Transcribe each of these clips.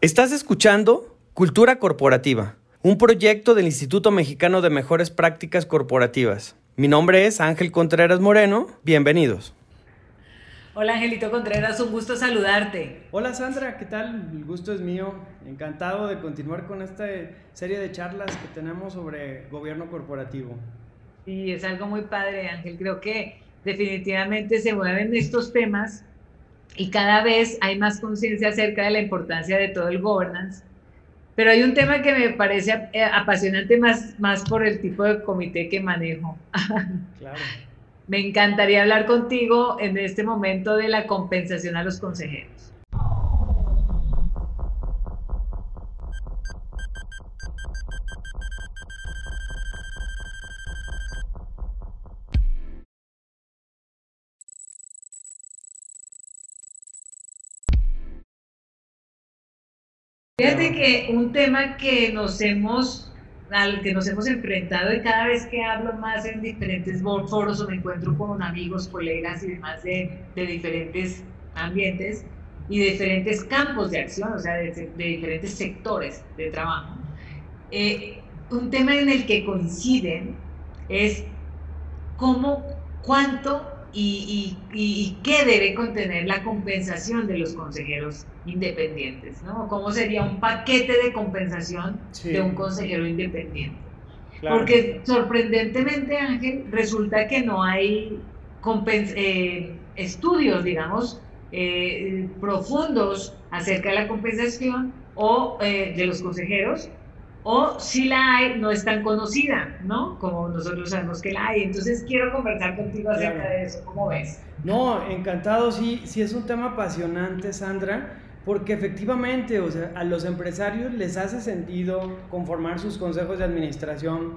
Estás escuchando Cultura Corporativa, un proyecto del Instituto Mexicano de Mejores Prácticas Corporativas. Mi nombre es Ángel Contreras Moreno, bienvenidos. Hola Angelito Contreras, un gusto saludarte. Hola Sandra, ¿qué tal? El gusto es mío. Encantado de continuar con esta serie de charlas que tenemos sobre gobierno corporativo. Sí, es algo muy padre Ángel, creo que definitivamente se mueven estos temas y cada vez hay más conciencia acerca de la importancia de todo el governance. Pero hay un tema que me parece eh, apasionante más, más por el tipo de comité que manejo. Claro. me encantaría hablar contigo en este momento de la compensación a los consejeros. Fíjate que un tema que nos hemos al que nos hemos enfrentado y cada vez que hablo más en diferentes foros o me encuentro con amigos, colegas y demás de, de diferentes ambientes y de diferentes campos de acción, o sea, de, diferentes sectores de trabajo, eh, un tema en el que coinciden es cómo, cuánto y, y, qué debe contener la compensación de los consejeros independientes, ¿no? ¿Cómo sería un paquete de compensación de un consejero independiente? Porque sorprendentemente, Ángel, resulta que no hay eh, estudios, digamos, eh, profundos acerca de la compensación o eh, de los consejeros o si la hay, no es tan conocida, ¿no? Como nosotros sabemos que la hay. Entonces quiero conversar contigo acerca de eso, ¿cómo ves? No, encantado, sí, sí es un tema apasionante, Sandra, porque efectivamente, o sea, a los empresarios les hace sentido conformar sus consejos de administración,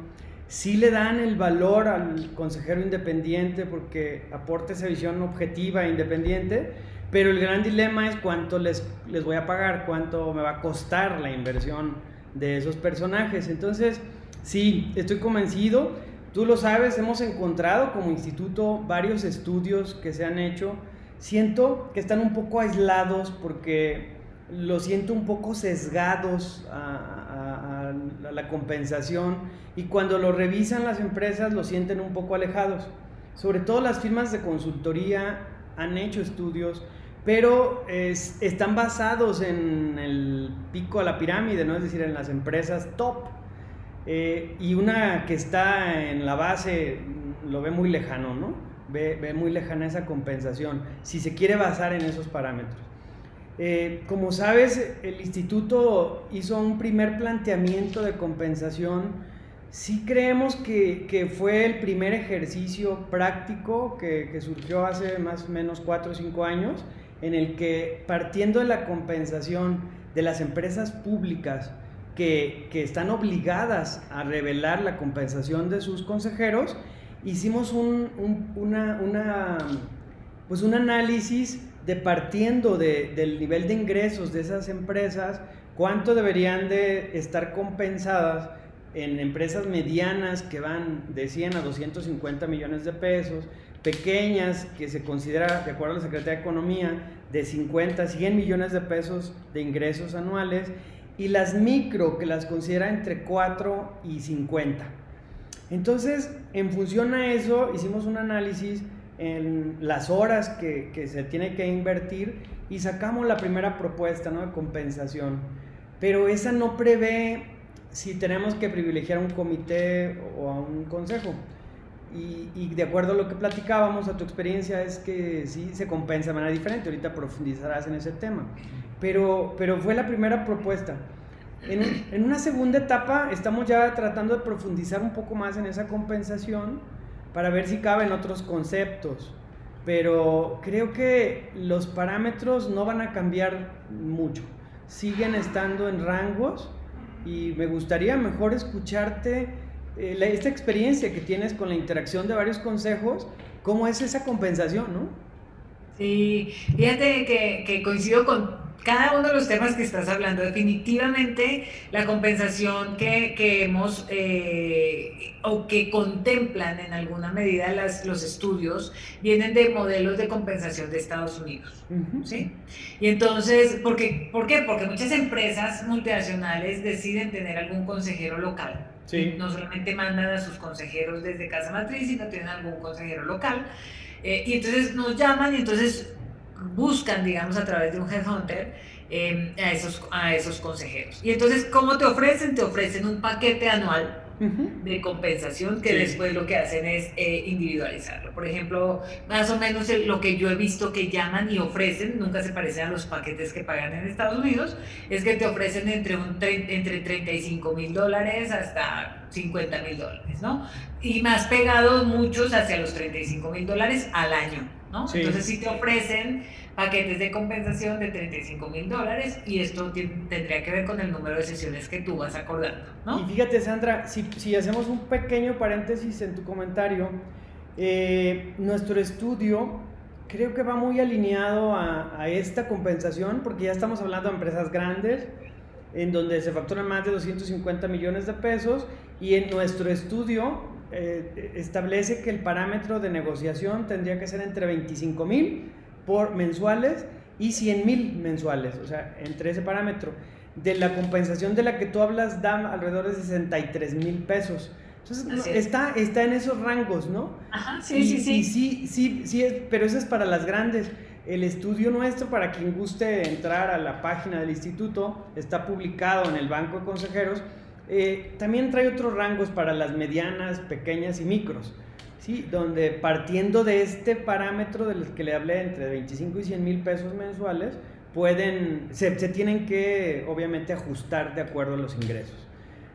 sí le dan el valor al consejero independiente porque aporta esa visión objetiva e independiente, pero el gran dilema es cuánto les, les voy a pagar, cuánto me va a costar la inversión de esos personajes. Entonces, sí, estoy convencido. Tú lo sabes, hemos encontrado como instituto varios estudios que se han hecho. Siento que están un poco aislados porque lo siento un poco sesgados a, a, la compensación y cuando lo revisan las empresas lo sienten un poco alejados. Sobre todo las firmas de consultoría han hecho estudios pero están basados en el pico a la pirámide, ¿no? es decir, en las empresas top. Eh, y una que está en la base lo ve muy lejano, ¿no? Ve, ve, muy lejana esa compensación, si se quiere basar en esos parámetros. Eh, como sabes, el instituto hizo un primer planteamiento de compensación. Sí creemos que, que fue el primer ejercicio práctico que, que surgió hace más o menos 4 o 5 años en el que partiendo de la compensación de las empresas públicas que, están obligadas a revelar la compensación de sus consejeros, hicimos un, una, pues un análisis de partiendo del nivel de ingresos de esas empresas, cuánto deberían de estar compensadas en empresas medianas que van de 100 a 250 millones de pesos, pequeñas, que se considera, de acuerdo a la Secretaría de Economía, de 50 100 millones de pesos de ingresos anuales, y las micro, que las considera entre 4 y 50. Entonces, en función a eso, hicimos un análisis en las horas que, que se tiene que invertir y sacamos la primera propuesta ¿no? de compensación. Pero esa no prevé si tenemos que privilegiar a un comité o a un consejo. Y, de acuerdo a lo que platicábamos, a tu experiencia es que sí se compensa de manera diferente. Ahorita profundizarás en ese tema. Pero, pero fue la primera propuesta. En, en, una segunda etapa estamos ya tratando de profundizar un poco más en esa compensación para ver si caben otros conceptos. Pero creo que los parámetros no van a cambiar mucho. Siguen estando en rangos y me gustaría mejor escucharte eh, esta experiencia que tienes con la interacción de varios consejos, ¿cómo es esa compensación, no? Sí, fíjate que, que coincido con, cada uno de los temas que estás hablando, definitivamente la compensación que, que hemos eh, o que contemplan en alguna medida las, los estudios vienen de modelos de compensación de Estados Unidos. ¿sí? Y entonces, ¿por qué? ¿por qué? Porque muchas empresas multinacionales deciden tener algún consejero local. No solamente mandan a sus consejeros desde casa matriz, sino tienen algún consejero local. Eh, y entonces nos llaman y entonces buscan, digamos, a través de un headhunter eh, a, esos, a esos consejeros. Y entonces, ¿cómo te ofrecen? Te ofrecen un paquete anual de compensación que después lo que hacen es eh, individualizarlo. Por ejemplo, más o menos lo que yo he visto que llaman y ofrecen, nunca se parecen a los paquetes que pagan en Estados Unidos, es que te ofrecen entre, un entre 35 mil dólares hasta 50 mil dólares, ¿no? Y más pegados muchos hacia los 35 mil dólares al año, ¿no? Entonces si te ofrecen paquetes de compensación de 35 mil dólares y esto tendría que ver con el número de sesiones que tú vas acordando. ¿no? Y fíjate, Sandra, si, si hacemos un pequeño paréntesis en tu comentario, eh, nuestro estudio creo que va muy alineado a, a, esta compensación porque ya estamos hablando de empresas grandes en donde se facturan más de 250 millones de pesos y en nuestro estudio eh, establece que el parámetro de negociación tendría que ser entre 25 mil por mensuales y 100 mil mensuales, o sea, entre ese parámetro. De la compensación de la que tú hablas da alrededor de 63 mil pesos. Entonces, está, está en esos rangos, ¿no? Ajá, sí, sí, sí. sí, sí, sí, pero eso es para las grandes. El estudio nuestro, para quien guste entrar a la página del instituto, está publicado en el Banco de Consejeros. Eh, también trae otros rangos para las medianas, pequeñas y micros. Sí, donde partiendo de este parámetro del que le hablé, entre 25 y 100 mil pesos mensuales, pueden, se, se, tienen que obviamente ajustar de acuerdo a los ingresos.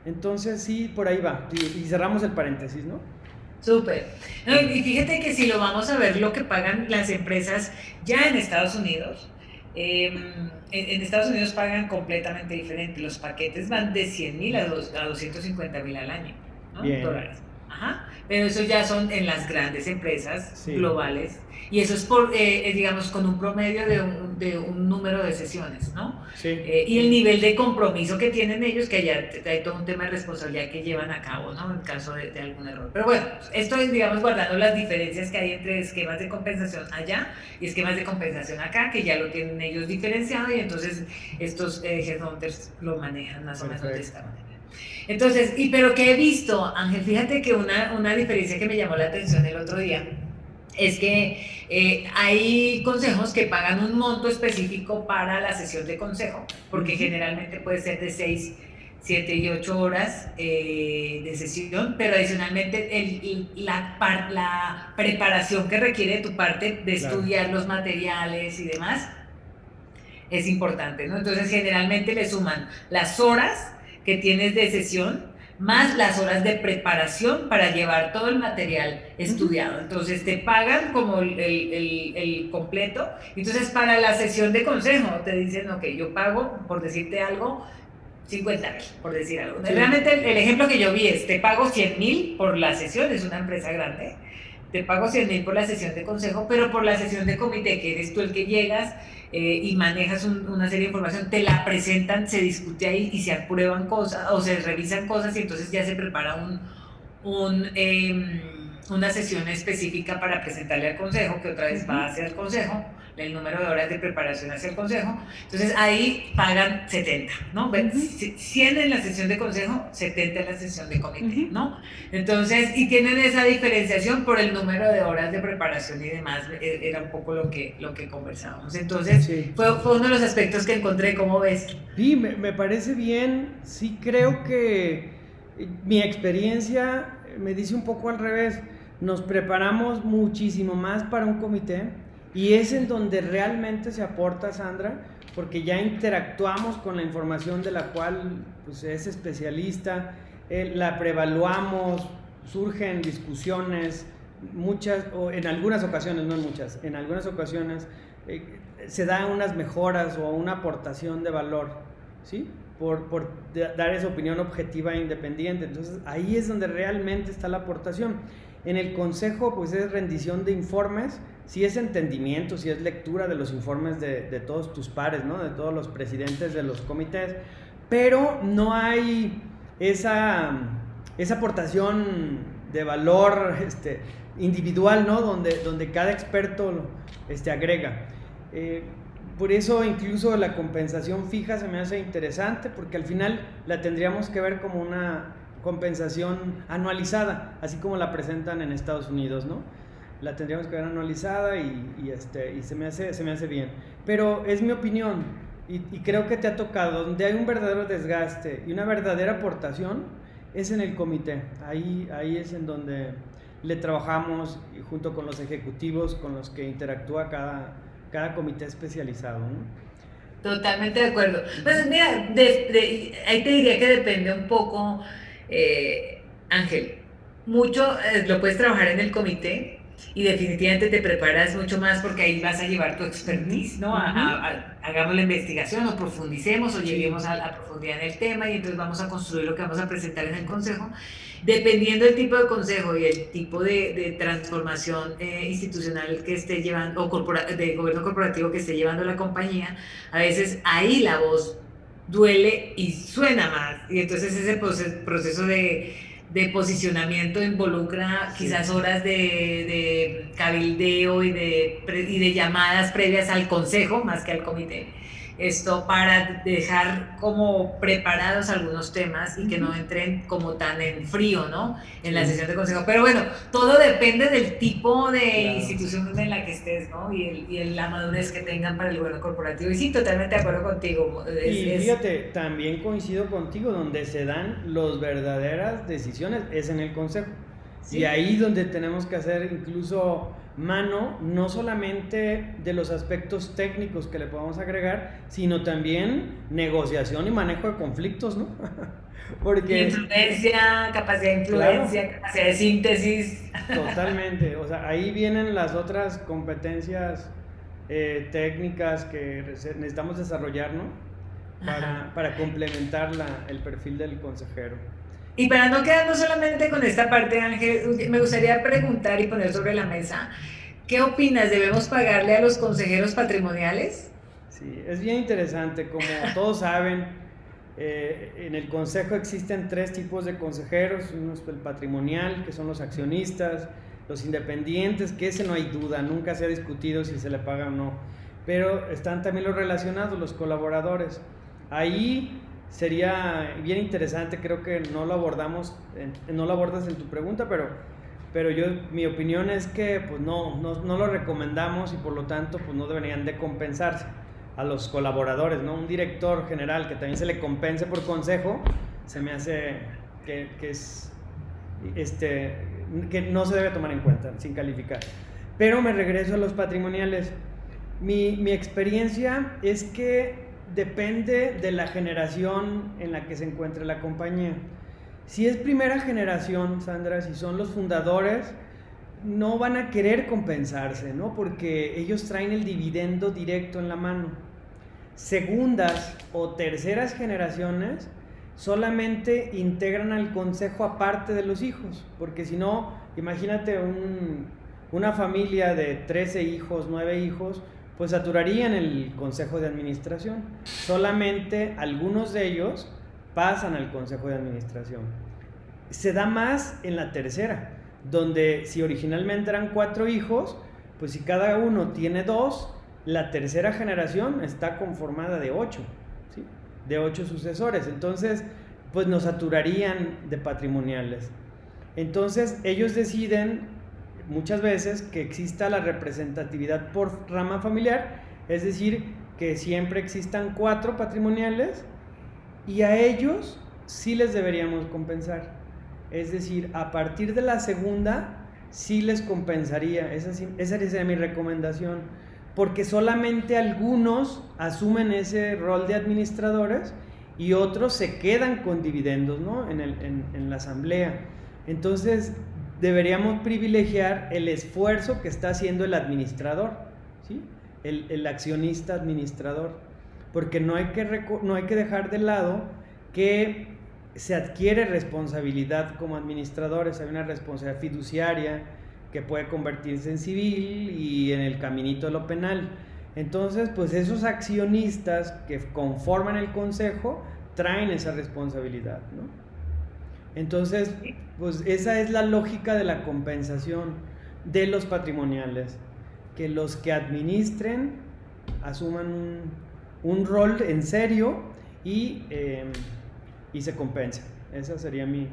Entonces sí, por ahí va. Y, cerramos el paréntesis, ¿no? Súper. y fíjate que si lo vamos a ver, lo que pagan las empresas ya en Estados Unidos, em, en, Estados Unidos pagan completamente diferente. Los paquetes van de 100 mil a, a 250 mil al año, ¿no? Dólares. Ajá. Pero eso ya son en las grandes empresas globales. Y eso es por, eh, digamos, con un promedio de un, de un, número de sesiones, ¿no? Sí. Eh, y el nivel de compromiso que tienen ellos, que ya hay todo un tema de responsabilidad que llevan a cabo, ¿no? En caso de, de algún error. Pero bueno, esto es, digamos, guardando las diferencias que hay entre esquemas de compensación allá y esquemas de compensación acá, que ya lo tienen ellos diferenciado y entonces estos eh, headhunters lo manejan más o menos de esta manera. Entonces, y pero que he visto, Ángel, fíjate que una, una diferencia que me llamó la atención el otro día es que eh, hay consejos que pagan un monto específico para la sesión de consejo, porque generalmente puede ser de 6, 7 y 8 horas eh, de sesión, pero adicionalmente el, la, la, preparación que requiere de tu parte de estudiar los materiales y demás es importante, ¿no? Entonces generalmente le suman las horas que tienes de sesión, más las horas de preparación para llevar todo el material estudiado. Entonces te pagan como el, el, el, completo. Entonces para la sesión de consejo te dicen, ok, yo pago, por decirte algo, 50 mil, por decir algo. Realmente el, ejemplo que yo vi es, te pago 100 mil por la sesión, es una empresa grande, te pago 100 mil por la sesión de consejo, pero por la sesión de comité, que eres tú el que llegas, eh, y manejas una serie de información, te la presentan, se discute ahí y se aprueban cosas o se revisan cosas y entonces ya se prepara un, un em, una sesión específica para presentarle al consejo, que otra vez va hacia el consejo, el número de horas de preparación hacia el consejo. Entonces ahí pagan 70, ¿no? 100 en la sesión de consejo, 70 en la sesión de comité, ¿no? Entonces, y tienen esa diferenciación por el número de horas de preparación y demás, e, era un poco lo que, lo que conversábamos. Entonces, fue, fue, uno de los aspectos que encontré, ¿cómo ves? Sí, me, me parece bien, sí creo que mi experiencia me dice un poco al revés, nos preparamos muchísimo más para un comité y es en donde realmente se aporta Sandra, porque ya interactuamos con la información de la cual pues, es especialista, eh, la prevaluamos, surgen discusiones, muchas, o en algunas ocasiones, no en muchas, en algunas ocasiones eh, se dan unas mejoras o una aportación de valor, ¿sí? Por, por, dar esa opinión objetiva e independiente. Entonces ahí es donde realmente está la aportación. En el consejo pues es rendición de informes sí es entendimiento, sí es lectura de los informes de, de todos tus pares, ¿no? De todos los presidentes de los comités, pero no hay esa, esa aportación de valor este, individual, ¿no? Donde, donde cada experto este, agrega. Eh, por eso incluso la compensación fija se me hace interesante, porque al final la tendríamos que ver como una compensación anualizada, así como la presentan en Estados Unidos, ¿no? La tendríamos que ver anualizada y, este, y se, me hace, se me hace bien. Pero es mi opinión y, creo que te ha tocado, donde hay un verdadero desgaste y una verdadera aportación, es en el comité. Ahí, ahí es en donde le trabajamos junto con los ejecutivos con los que interactúa cada, cada comité especializado. Totalmente de acuerdo. Pues mira, ahí te diría que depende un poco, eh, Ángel. Mucho eh, lo puedes trabajar en el comité y definitivamente te preparas mucho más porque ahí vas a llevar tu expertise, ¿no? hagamos la investigación o profundicemos o lleguemos a la profundidad en el tema y entonces vamos a construir lo que vamos a presentar en el consejo dependiendo del tipo de consejo y el tipo de, transformación eh, institucional que esté llevando, o de gobierno corporativo que esté llevando la compañía, a veces ahí la voz duele y suena más. Y entonces ese proceso de, de posicionamiento involucra quizás horas de, de cabildeo y de, y de llamadas previas al consejo más que al comité esto para dejar como preparados algunos temas y que no entren como tan en frío, ¿no? En la sesión de consejo. Pero bueno, todo depende del tipo de institución en la que estés, ¿no? Y, el, y la madurez que tengan para el gobierno corporativo. Y sí, totalmente de acuerdo contigo. y fíjate, también coincido contigo, donde se dan las verdaderas decisiones es en el consejo. Y ahí donde tenemos que hacer incluso mano, no solamente de los aspectos técnicos que le podemos agregar, sino también negociación y manejo de conflictos, ¿no? Porque... Influencia, capacidad de influencia, capacidad de síntesis. Totalmente, o sea, ahí vienen las otras competencias eh, técnicas que necesitamos desarrollar, ¿no? Para, para complementar la, el perfil del consejero. Y para no quedarnos solamente con esta parte, Ángel, me gustaría preguntar y poner sobre la mesa, ¿qué opinas? ¿Debemos pagarle a los consejeros patrimoniales? Sí, es bien interesante. Como todos saben, eh, en el consejo existen tres tipos de consejeros. Uno es el patrimonial, que son los accionistas, los independientes, que ese no hay duda, nunca se ha discutido si se le paga o no. Pero están también los relacionados, los colaboradores. Ahí sería bien interesante, creo que no lo abordamos, no lo abordas en tu pregunta, pero, pero yo, mi opinión es que pues no, no, no, lo recomendamos y por lo tanto pues no deberían de compensarse a los colaboradores, ¿no? Un director general que también se le compense por consejo, se me hace que, que es, este, que no se debe tomar en cuenta sin calificar. Pero me regreso a los patrimoniales. Mi, mi experiencia es que depende de la generación en la que se encuentre la compañía. Si es primera generación, Sandra, si son los fundadores, no van a querer compensarse, ¿no? Porque ellos traen el dividendo directo en la mano. Segundas o terceras generaciones solamente integran al consejo aparte de los hijos, porque si no, imagínate una familia de 13 hijos, 9 hijos, pues saturarían el consejo de administración. Solamente algunos de ellos pasan al consejo de administración. Se da más en la tercera, donde si originalmente eran cuatro hijos, pues si cada uno tiene dos, la tercera generación está conformada de ocho, de ocho sucesores. Entonces, pues nos saturarían de patrimoniales. Entonces, ellos deciden muchas veces que exista la representatividad por rama familiar, es decir, que siempre existan cuatro patrimoniales y a ellos sí les deberíamos compensar. Es decir, a partir de la segunda sí les compensaría, esa, esa sería mi recomendación, porque solamente algunos asumen ese rol de administradores y otros se quedan con dividendos ¿no? en, el, en la asamblea. Entonces, deberíamos privilegiar el esfuerzo que está haciendo el administrador, ¿sí? el, accionista administrador, porque no hay, que no hay que dejar de lado que se adquiere responsabilidad como administradores, hay una responsabilidad fiduciaria que puede convertirse en civil y en el caminito de lo penal. Entonces, pues esos accionistas que conforman el consejo traen esa responsabilidad, ¿no? Entonces, pues esa es la lógica de la compensación de los patrimoniales, que los que administren asuman un, rol en serio y, em, y se compensen. Esa sería mi,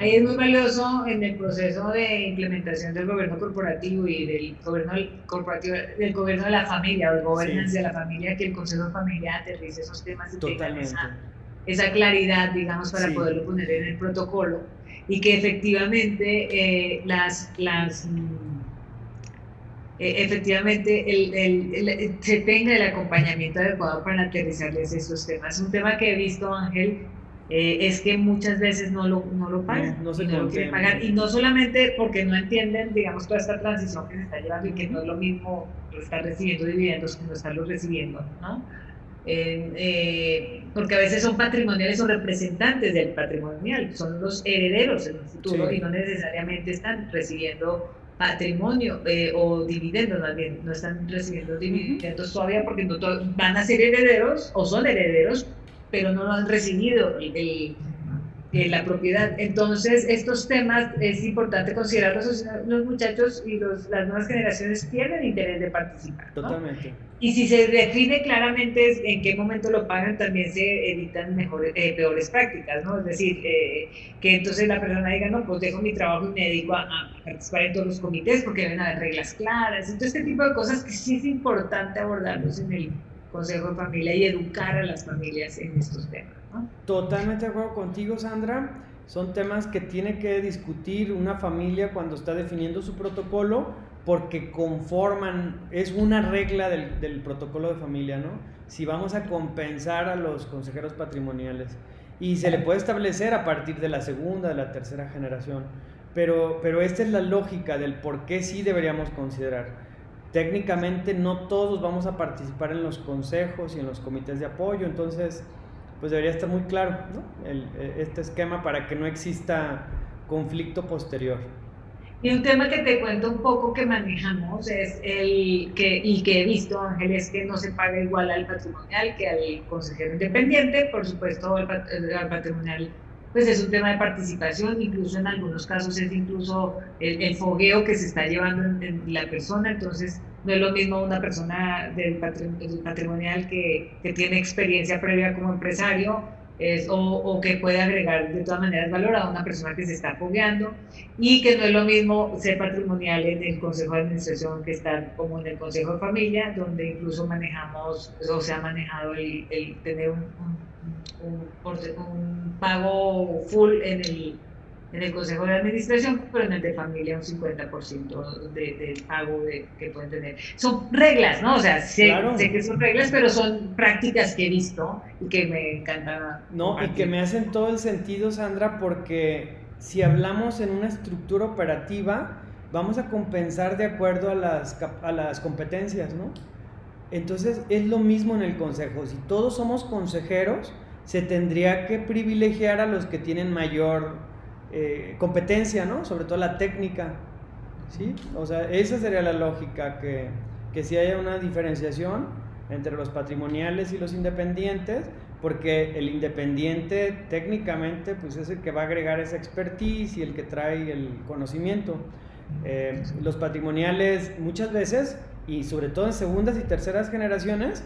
Ahí es muy valioso en el proceso de implementación del gobierno corporativo y del gobierno corporativo, del gobierno de la familia o el gobierno de la familia, que el Consejo de Familia aterrice esos temas y tenga esa, esa, claridad, digamos, para poderlo poner en el protocolo y que efectivamente eh, las, las mm, eh, efectivamente el, se tenga el acompañamiento adecuado para aterrizarles esos temas. Un tema que he visto, Ángel, eh, es que muchas veces no lo, no lo pagan, no, se y no lo quieren pagar. Y no solamente porque no entienden, digamos, toda esta transición que se está llevando y que no es lo mismo estar recibiendo dividendos que no estarlos recibiendo, ¿no? Eh, porque a veces son patrimoniales o representantes del patrimonial, son los herederos en el futuro y no necesariamente están recibiendo patrimonio eh, o dividendos, más bien, no están recibiendo dividendos todavía porque no van a ser herederos o son herederos pero no lo han recibido el, la propiedad. Entonces, estos temas es importante considerarlos. Los muchachos y los, las nuevas generaciones pierden interés de participar. Totalmente. Y si se define claramente en qué momento lo pagan, también se evitan mejores, eh, peores prácticas, ¿no? Es decir, eh, que entonces la persona diga, no, pues dejo mi trabajo y me dedico a, a, participar en todos los comités porque deben haber reglas claras. Entonces, este tipo de cosas que sí es importante abordarlos en el consejo de familia y educar a las familias en estos temas. Totalmente de acuerdo contigo, Sandra. Son temas que tiene que discutir una familia cuando está definiendo su protocolo porque conforman, es una regla del, del protocolo de familia, ¿no? Si vamos a compensar a los consejeros patrimoniales y se le puede establecer a partir de la segunda, de la tercera generación. Pero, pero esta es la lógica del por qué sí deberíamos considerar técnicamente no todos vamos a participar en los consejos y en los comités de apoyo, entonces pues debería estar muy claro e, este esquema para que no exista conflicto posterior. Y un tema que te cuento un poco que manejamos es el que, y que he visto, Ángel, es que no se paga igual al patrimonial que al consejero independiente, por supuesto al, patrimonial pues es un tema de participación, incluso en algunos casos es incluso el, fogueo que se está llevando en, la persona, entonces no es lo mismo una persona del, patrimonial que, que, tiene experiencia previa como empresario es, o, o, que puede agregar de todas maneras valor a una persona que se está fogueando y que no es lo mismo ser patrimonial en el Consejo de Administración que estar como en el Consejo de Familia, donde incluso manejamos o se ha manejado el, el tener un un, pago full en el, en el Consejo de Administración, pero en el de familia un 50% de, del pago que pueden tener. Son reglas, ¿no? O sea, sé, que son reglas, pero son prácticas que he visto y que me encanta. No, y que me hacen todo el sentido, Sandra, porque si hablamos en una estructura operativa, vamos a compensar de acuerdo a las, a las competencias, ¿no? Entonces es lo mismo en el consejo. Si todos somos consejeros, se tendría que privilegiar a los que tienen mayor eh, competencia, ¿no? Sobre todo la técnica, ¿sí? O sea, esa sería la lógica, que, que si haya una diferenciación entre los patrimoniales y los independientes, porque el independiente técnicamente pues es el que va a agregar esa expertise y el que trae el conocimiento. Eh, los patrimoniales muchas veces, y sobre todo en segundas y terceras generaciones,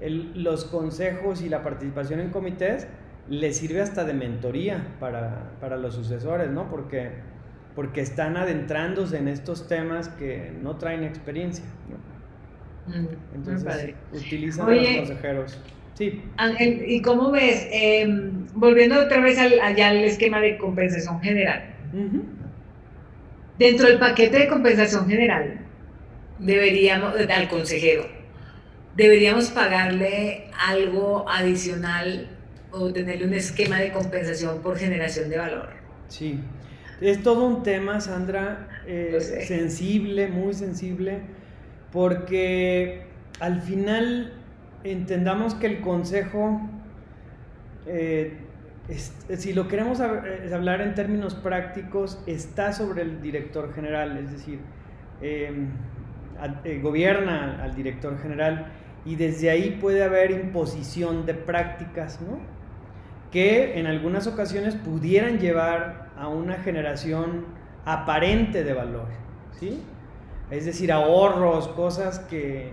los consejos y la participación en comités les sirve hasta de mentoría para, para los sucesores, ¿no? Porque, porque están adentrándose en estos temas que no traen experiencia. Mm, Entonces, utilizan a los consejeros. Sí. Ángel, ¿y cómo ves? Em, volviendo otra vez al, allá al esquema de compensación general. Dentro del paquete de compensación general, deberíamos, al consejero, deberíamos pagarle algo adicional o tenerle un esquema de compensación por generación de valor. Sí, es todo un tema, Sandra, eh, sensible, muy sensible, porque al final entendamos que el consejo, eh, si lo queremos eh, hablar en términos prácticos, está sobre el director general, es decir, em, eh, gobierna al director general y desde ahí puede haber imposición de prácticas, ¿no? Que en algunas ocasiones pudieran llevar a una generación aparente de valor, ¿sí? Es decir, ahorros, cosas que,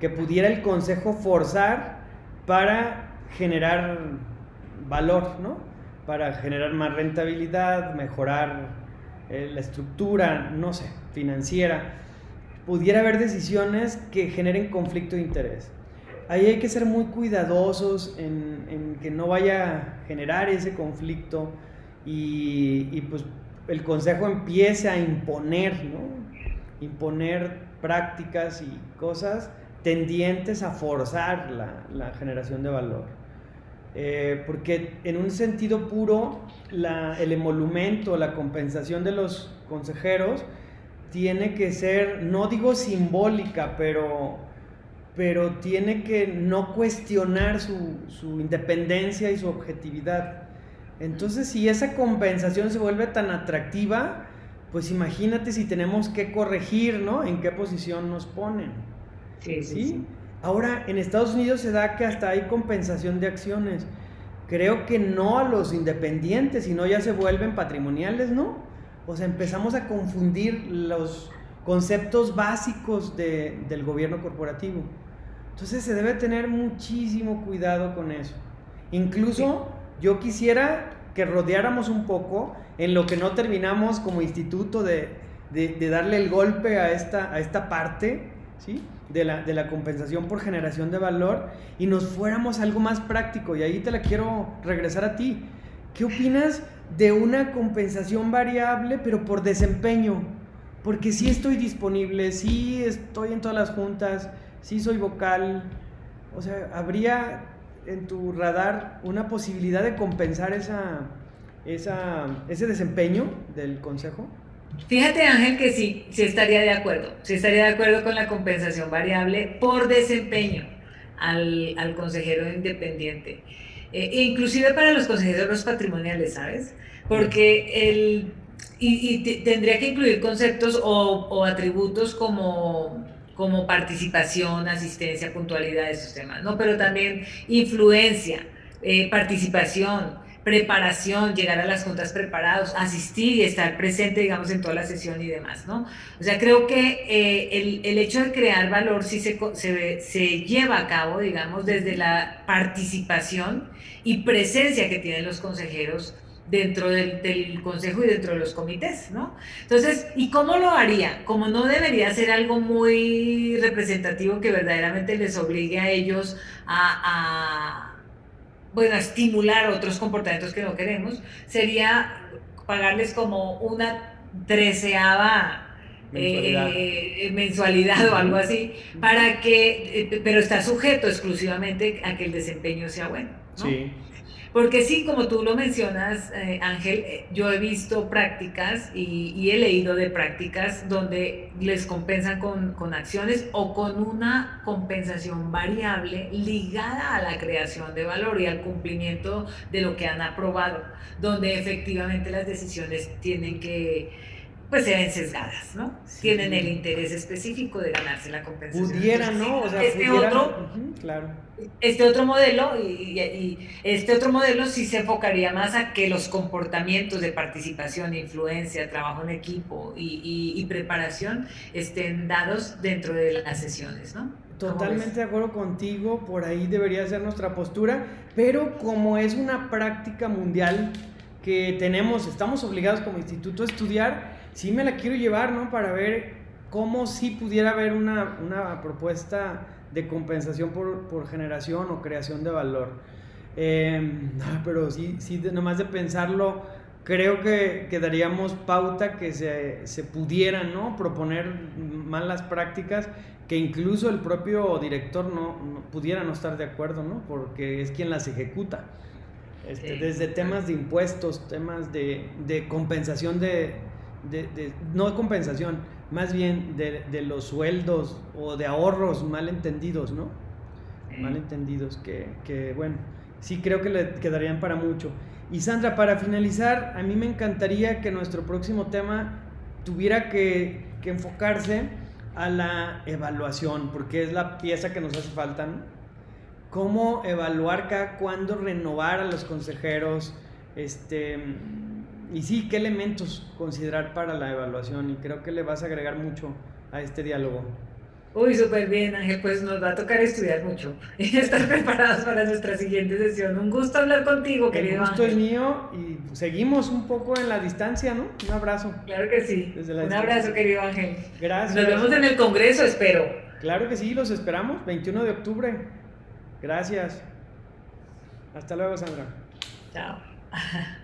que pudiera el consejo forzar para generar valor, ¿no? Para generar más rentabilidad, mejorar eh, la estructura, no sé, financiera. Pudiera haber decisiones que generen conflicto de interés. Ahí hay que ser muy cuidadosos en, que no vaya a generar ese conflicto y, pues el consejo empiece a imponer, ¿no? Imponer prácticas y cosas tendientes a forzar la, la generación de valor. Eh, porque en un sentido puro, el emolumento, la compensación de los consejeros tiene que ser, no digo simbólica, pero, pero tiene que no cuestionar su, su independencia y su objetividad. Entonces, si esa compensación se vuelve tan atractiva, pues imagínate si tenemos que corregir, ¿no? En qué posición nos ponen. sí. ¿sí? sí Ahora, en Estados Unidos se da que hasta hay compensación de acciones. Creo que no a los independientes, sino ya se vuelven patrimoniales, ¿no? O sea, empezamos a confundir los conceptos básicos del gobierno corporativo. Entonces se debe tener muchísimo cuidado con eso. Incluso yo quisiera que rodeáramos un poco en lo que no terminamos como instituto de, de darle el golpe a esta, a esta parte, ¿sí? de la, compensación por generación de valor y nos fuéramos a algo más práctico. Y ahí te la quiero regresar a ti. ¿Qué opinas de una compensación variable pero por desempeño? Porque sí estoy disponible, sí estoy en todas las juntas, sí soy vocal. O sea, ¿habría en tu radar una posibilidad de compensar esa, esa, ese desempeño del consejo? Fíjate Ángel que sí, sí estaría de acuerdo, sí estaría de acuerdo con la compensación variable por desempeño al, al consejero independiente. Eh, inclusive para los consejeros patrimoniales, ¿sabes? Porque el, y, tendría que incluir conceptos o, o, atributos como, como participación, asistencia, puntualidad, esos temas, ¿no? Pero también influencia, eh, participación, preparación, llegar a las juntas preparados, asistir y estar presente, digamos, en toda la sesión y demás, ¿no? O sea, creo que eh, el, el, hecho de crear valor sí se, se, se, lleva a cabo, digamos, desde la participación y presencia que tienen los consejeros dentro del, del, consejo y dentro de los comités, ¿no? Entonces, ¿y cómo lo haría? Como no debería ser algo muy representativo que verdaderamente les obligue a ellos a, a bueno, estimular otros comportamientos que no queremos, sería pagarles como una treceava mensualidad. Eh, o algo así, para que, eh, pero está sujeto exclusivamente a que el desempeño sea bueno. ¿no? Sí. Porque sí, como tú lo mencionas, eh, Ángel, eh, yo he visto prácticas y, he leído de prácticas donde les compensan con, con, acciones o con una compensación variable ligada a la creación de valor y al cumplimiento de lo que han aprobado, donde efectivamente las decisiones tienen que pues se ven sesgadas, ¿no? Tienen el interés específico de ganarse la compensación. Pudiera, ¿no? O sea, este otro, claro. Este otro modelo y, este otro modelo sí se enfocaría más a que los comportamientos de participación, influencia, trabajo en equipo y, y preparación estén dados dentro de las sesiones, ¿no? Totalmente de acuerdo contigo, por ahí debería ser nuestra postura, pero como es una práctica mundial que tenemos, estamos obligados como instituto a estudiar, sí me la quiero llevar, ¿no? Para ver cómo sí pudiera haber una, una propuesta de compensación por, por, generación o creación de valor. Eh, pero sí, sí, nomás de pensarlo, creo que, que daríamos pauta que se, se pudieran, ¿no? Proponer malas prácticas que incluso el propio director no, no, pudiera no estar de acuerdo, ¿no? Porque es quien las ejecuta. Este, desde temas de impuestos, temas de, de compensación de, de, no compensación, más bien de, los sueldos o de ahorros mal entendidos, ¿no? Mal entendidos, que, bueno, sí creo que le quedarían para mucho. Y Sandra, para finalizar, a mí me encantaría que nuestro próximo tema tuviera que, que enfocarse a la evaluación, porque es la pieza que nos hace falta. ¿Cómo evaluar cada cuándo renovar a los consejeros? Este, y sí, qué elementos considerar para la evaluación. Y creo que le vas a agregar mucho a este diálogo. Uy, súper bien, Ángel. Pues nos va a tocar estudiar mucho y estar preparados para nuestra siguiente sesión. Un gusto hablar contigo, querido. El gusto es mío y seguimos un poco en la distancia, ¿no? Un abrazo. Claro que sí. un abrazo, querido Ángel. Gracias. Nos vemos en el Congreso, espero. Claro que sí, los esperamos. 21 de octubre. Gracias. Hasta luego, Sandra. Chao.